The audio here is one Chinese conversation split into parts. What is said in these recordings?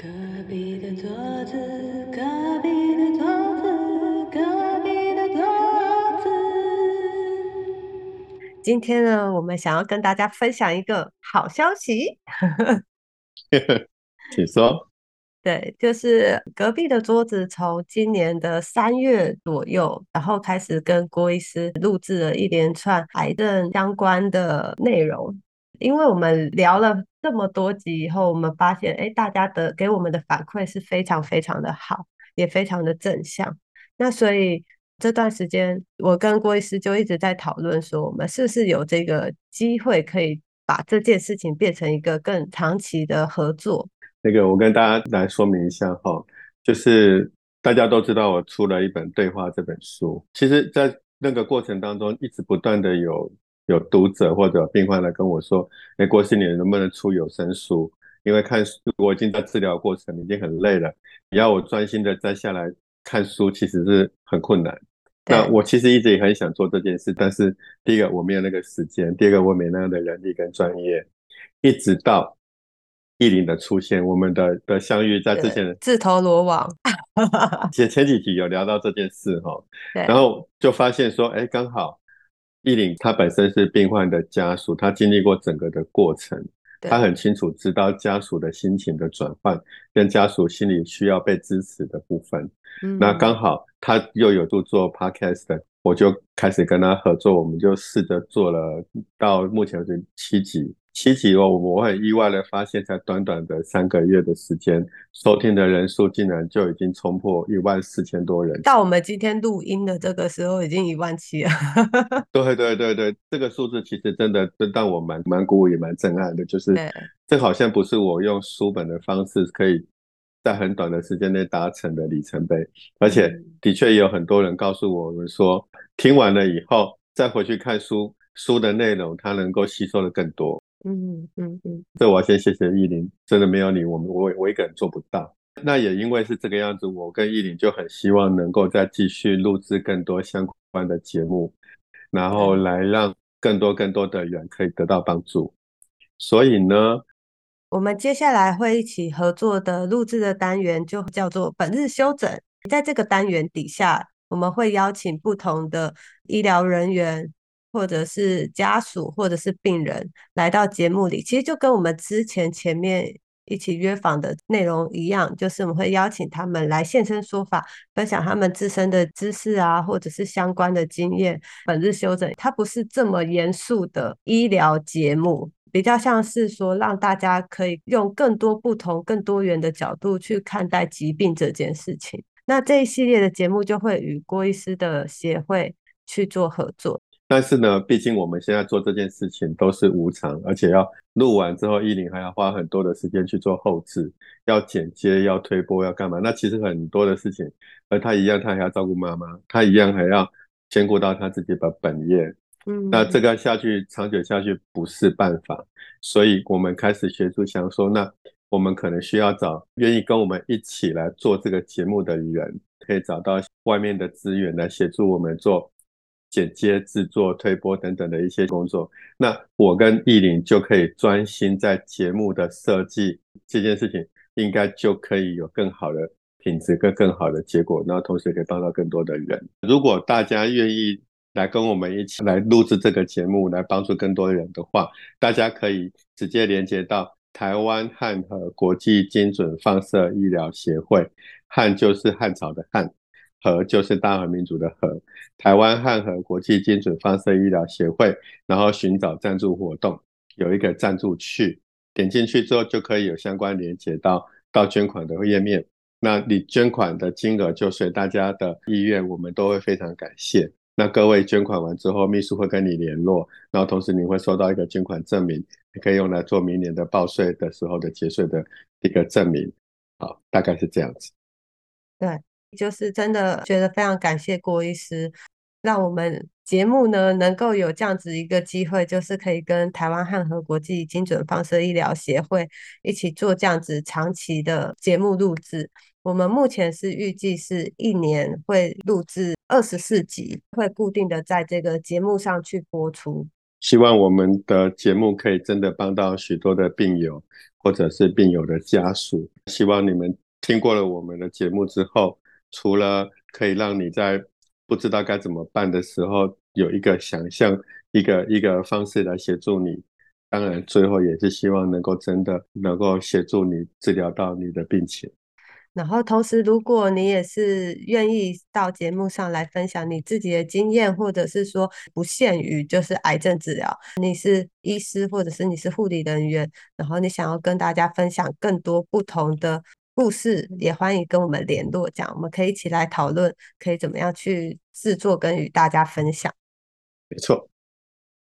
隔壁的桌子，隔壁的桌子，隔壁的桌子。今天呢，我们想要跟大家分享一个好消息。请说。对，就是隔壁的桌子，从今年的三月左右，然后开始跟郭医师录制了一连串癌症相关的内容。因为我们聊了这么多集以后，我们发现，哎，大家的给我们的反馈是非常非常的好，也非常的正向。那所以这段时间，我跟郭医师就一直在讨论说，我们是不是有这个机会可以把这件事情变成一个更长期的合作？那个，我跟大家来说明一下哈，就是大家都知道我出了一本对话这本书，其实，在那个过程当中，一直不断的有。有读者或者病患来跟我说：“哎，郭师，你能不能出有声书？因为看书我已经在治疗过程，已经很累了，你要我专心的再下来看书，其实是很困难。那我其实一直也很想做这件事，但是第一个我没有那个时间，第二个我没那样的人力跟专业。一直到意林的出现，我们的的相遇在之前自投罗网。前前几集有聊到这件事哈，然后就发现说，哎，刚好。”依林他本身是病患的家属，他经历过整个的过程，他很清楚知道家属的心情的转换，跟家属心里需要被支持的部分。那刚好他又有度做 podcast，的我就开始跟他合作，我们就试着做了到目前为止七集。七集哦，我很意外的发现，在短短的三个月的时间，收听的人数竟然就已经冲破一万四千多人。到我们今天录音的这个时候，已经一万七了。对对对对，这个数字其实真的真让我蛮蛮鼓舞，也蛮震撼的。就是这好像不是我用书本的方式可以在很短的时间内达成的里程碑，而且的确也有很多人告诉我们说，听完了以后再回去看书，书的内容它能够吸收的更多。嗯嗯嗯，这我要先谢谢依林，真的没有你，我们我我一个人做不到。那也因为是这个样子，我跟依林就很希望能够再继续录制更多相关的节目，然后来让更多更多的人可以得到帮助。所以呢，我们接下来会一起合作的录制的单元就叫做本日休整。在这个单元底下，我们会邀请不同的医疗人员。或者是家属，或者是病人来到节目里，其实就跟我们之前前面一起约访的内容一样，就是我们会邀请他们来现身说法，分享他们自身的知识啊，或者是相关的经验。本日休整，它不是这么严肃的医疗节目，比较像是说让大家可以用更多不同、更多元的角度去看待疾病这件事情。那这一系列的节目就会与郭医师的协会去做合作。但是呢，毕竟我们现在做这件事情都是无偿，而且要录完之后，依林还要花很多的时间去做后置，要剪接，要推播，要干嘛？那其实很多的事情，而他一样，他还要照顾妈妈，他一样还要兼顾到他自己的本业。嗯，那这个下去长久下去不是办法，所以我们开始协助，想说，那我们可能需要找愿意跟我们一起来做这个节目的人，可以找到外面的资源来协助我们做。剪接、制作、推播等等的一些工作，那我跟艺林就可以专心在节目的设计这件事情，应该就可以有更好的品质跟更好的结果，然后同时可以帮到更多的人。如果大家愿意来跟我们一起来录制这个节目，来帮助更多的人的话，大家可以直接连接到台湾汉和国际精准放射医疗协会，汉就是汉朝的汉。和就是大和民族的和，台湾汉和国际精准放射医疗协会，然后寻找赞助活动，有一个赞助区，点进去之后就可以有相关连接到到捐款的页面。那你捐款的金额就随大家的意愿，我们都会非常感谢。那各位捐款完之后，秘书会跟你联络，然后同时你会收到一个捐款证明，你可以用来做明年的报税的时候的节税的一个证明。好，大概是这样子。对。就是真的觉得非常感谢郭医师，让我们节目呢能够有这样子一个机会，就是可以跟台湾汉和国际精准放射医疗协会一起做这样子长期的节目录制。我们目前是预计是一年会录制二十四集，会固定的在这个节目上去播出。希望我们的节目可以真的帮到许多的病友，或者是病友的家属。希望你们听过了我们的节目之后，除了可以让你在不知道该怎么办的时候有一个想象，一个一个方式来协助你。当然，最后也是希望能够真的能够协助你治疗到你的病情。然后，同时，如果你也是愿意到节目上来分享你自己的经验，或者是说不限于就是癌症治疗，你是医师或者是你是护理人员，然后你想要跟大家分享更多不同的故事，也欢迎跟我们联络，这样我们可以一起来讨论，可以怎么样去制作跟与大家分享。没错，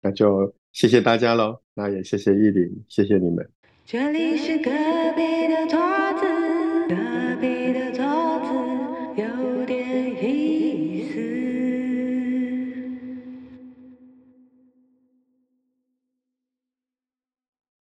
那就谢谢大家喽，那也谢谢依林，谢谢你们。这里是隔壁的桌子，隔壁的桌子有。